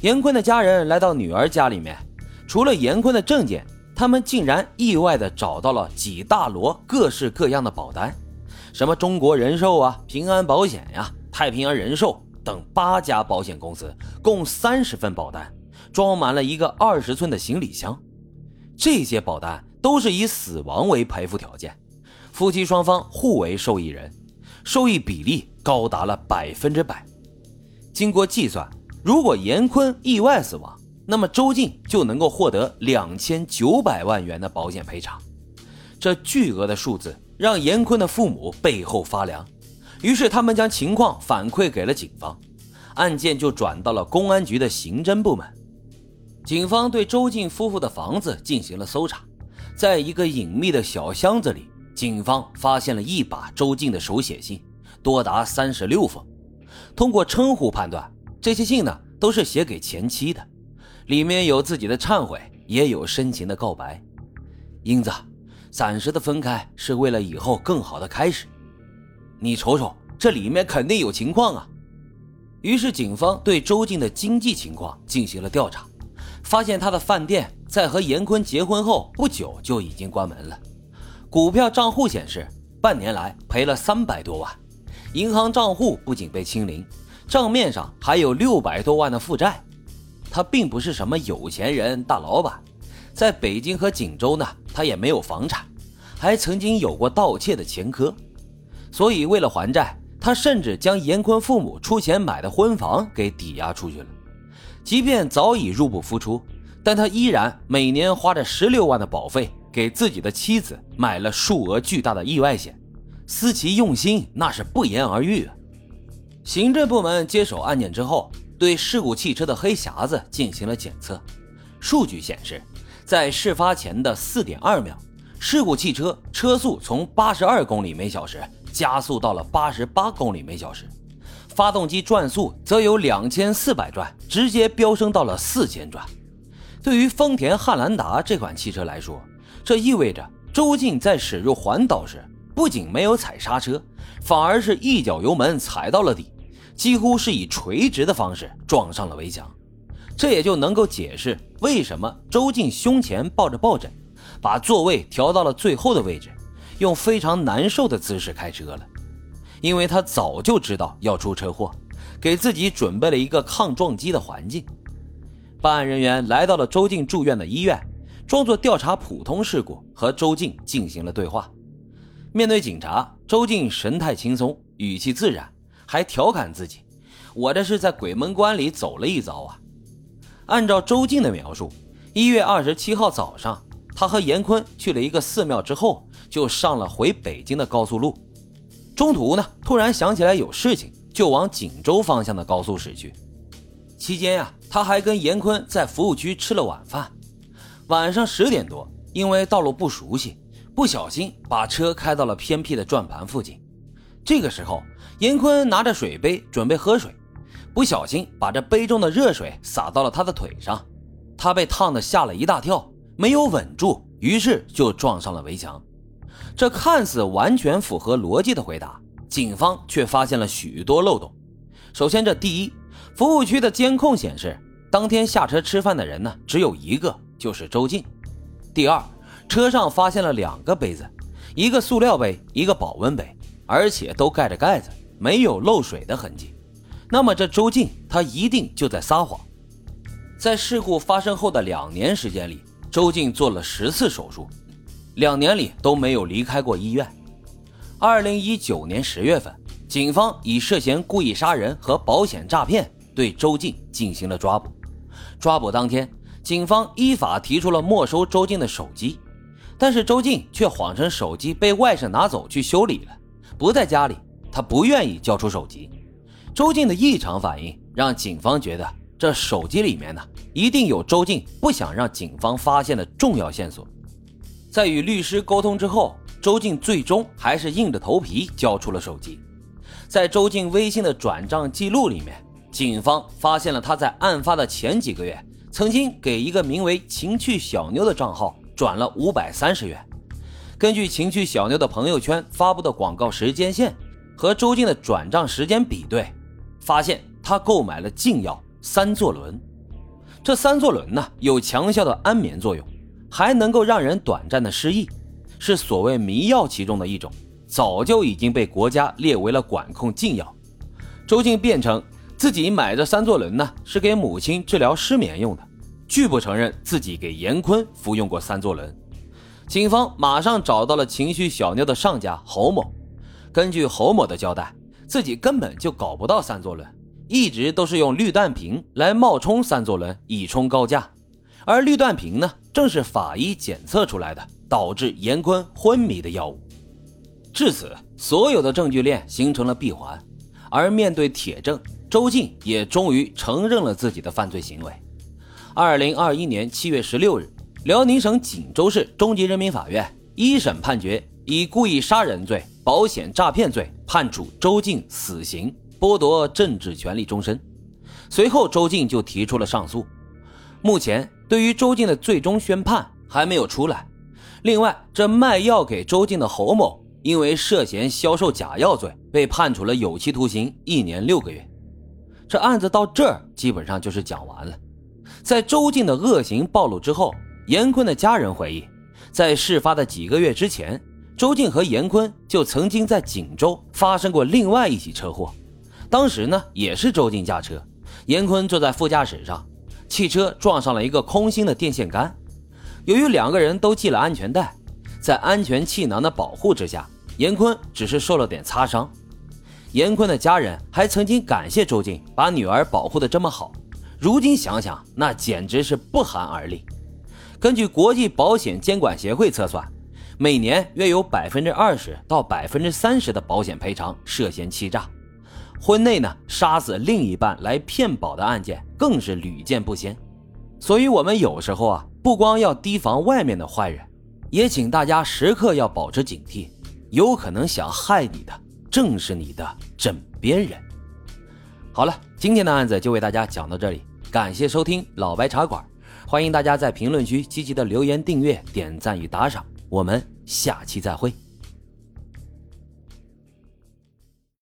严坤的家人来到女儿家里面，除了严坤的证件，他们竟然意外的找到了几大摞各式各样的保单，什么中国人寿啊、平安保险呀、太平洋人寿等八家保险公司，共三十份保单，装满了一个二十寸的行李箱。这些保单都是以死亡为赔付条件，夫妻双方互为受益人，受益比例高达了百分之百。经过计算。如果严坤意外死亡，那么周静就能够获得两千九百万元的保险赔偿。这巨额的数字让严坤的父母背后发凉，于是他们将情况反馈给了警方，案件就转到了公安局的刑侦部门。警方对周静夫妇的房子进行了搜查，在一个隐秘的小箱子里，警方发现了一把周静的手写信，多达三十六封。通过称呼判断。这些信呢，都是写给前妻的，里面有自己的忏悔，也有深情的告白。英子，暂时的分开是为了以后更好的开始。你瞅瞅，这里面肯定有情况啊！于是警方对周静的经济情况进行了调查，发现他的饭店在和严坤结婚后不久就已经关门了，股票账户显示半年来赔了三百多万，银行账户不仅被清零。账面上还有六百多万的负债，他并不是什么有钱人、大老板，在北京和锦州呢，他也没有房产，还曾经有过盗窃的前科，所以为了还债，他甚至将严坤父母出钱买的婚房给抵押出去了。即便早已入不敷出，但他依然每年花着十六万的保费给自己的妻子买了数额巨大的意外险，思其用心，那是不言而喻啊。行政部门接手案件之后，对事故汽车的黑匣子进行了检测。数据显示，在事发前的四点二秒，事故汽车车速从八十二公里每小时加速到了八十八公里每小时，发动机转速则由两千四百转直接飙升到了四千转。对于丰田汉兰达这款汽车来说，这意味着周静在驶入环岛时不仅没有踩刹车，反而是一脚油门踩到了底。几乎是以垂直的方式撞上了围墙，这也就能够解释为什么周静胸前抱着抱枕，把座位调到了最后的位置，用非常难受的姿势开车了。因为他早就知道要出车祸，给自己准备了一个抗撞击的环境。办案人员来到了周静住院的医院，装作调查普通事故，和周静进行了对话。面对警察，周静神态轻松，语气自然。还调侃自己：“我这是在鬼门关里走了一遭啊！”按照周静的描述，一月二十七号早上，他和严坤去了一个寺庙之后，就上了回北京的高速路。中途呢，突然想起来有事情，就往锦州方向的高速驶去。期间呀，他还跟严坤在服务区吃了晚饭。晚上十点多，因为道路不熟悉，不小心把车开到了偏僻的转盘附近。这个时候，严坤拿着水杯准备喝水，不小心把这杯中的热水洒到了他的腿上，他被烫的吓了一大跳，没有稳住，于是就撞上了围墙。这看似完全符合逻辑的回答，警方却发现了许多漏洞。首先，这第一，服务区的监控显示，当天下车吃饭的人呢只有一个，就是周静。第二，车上发现了两个杯子，一个塑料杯，一个保温杯。而且都盖着盖子，没有漏水的痕迹。那么这周静他一定就在撒谎。在事故发生后的两年时间里，周静做了十次手术，两年里都没有离开过医院。二零一九年十月份，警方以涉嫌故意杀人和保险诈骗对周静进行了抓捕。抓捕当天，警方依法提出了没收周静的手机，但是周静却谎称手机被外甥拿走去修理了。不在家里，他不愿意交出手机。周静的异常反应让警方觉得这手机里面呢，一定有周静不想让警方发现的重要线索。在与律师沟通之后，周静最终还是硬着头皮交出了手机。在周静微信的转账记录里面，警方发现了他在案发的前几个月，曾经给一个名为“情趣小妞”的账号转了五百三十元。根据情趣小妞的朋友圈发布的广告时间线和周静的转账时间比对，发现她购买了禁药三唑仑。这三唑仑呢，有强效的安眠作用，还能够让人短暂的失忆，是所谓迷药其中的一种，早就已经被国家列为了管控禁药。周静辩称自己买这三唑仑呢，是给母亲治疗失眠用的，拒不承认自己给严坤服用过三唑仑。警方马上找到了情绪小妞的上家侯某，根据侯某的交代，自己根本就搞不到三唑仑。一直都是用氯氮平来冒充三唑仑以冲高价，而氯氮平呢，正是法医检测出来的导致严坤昏迷的药物。至此，所有的证据链形成了闭环，而面对铁证，周静也终于承认了自己的犯罪行为。二零二一年七月十六日，辽宁省锦州市中级人民法院一审判决以故意杀人罪、保险诈骗罪判处周静死刑。剥夺政治权利终身。随后，周静就提出了上诉。目前，对于周静的最终宣判还没有出来。另外，这卖药给周静的侯某，因为涉嫌销售假药罪，被判处了有期徒刑一年六个月。这案子到这儿基本上就是讲完了。在周静的恶行暴露之后，严坤的家人回忆，在事发的几个月之前，周静和严坤就曾经在锦州发生过另外一起车祸。当时呢，也是周静驾车，严坤坐在副驾驶上，汽车撞上了一个空心的电线杆。由于两个人都系了安全带，在安全气囊的保护之下，严坤只是受了点擦伤。严坤的家人还曾经感谢周静把女儿保护的这么好，如今想想，那简直是不寒而栗。根据国际保险监管协会测算，每年约有百分之二十到百分之三十的保险赔偿涉嫌欺诈。婚内呢，杀死另一半来骗保的案件更是屡见不鲜，所以，我们有时候啊，不光要提防外面的坏人，也请大家时刻要保持警惕，有可能想害你的正是你的枕边人。好了，今天的案子就为大家讲到这里，感谢收听老白茶馆，欢迎大家在评论区积极的留言、订阅、点赞与打赏，我们下期再会。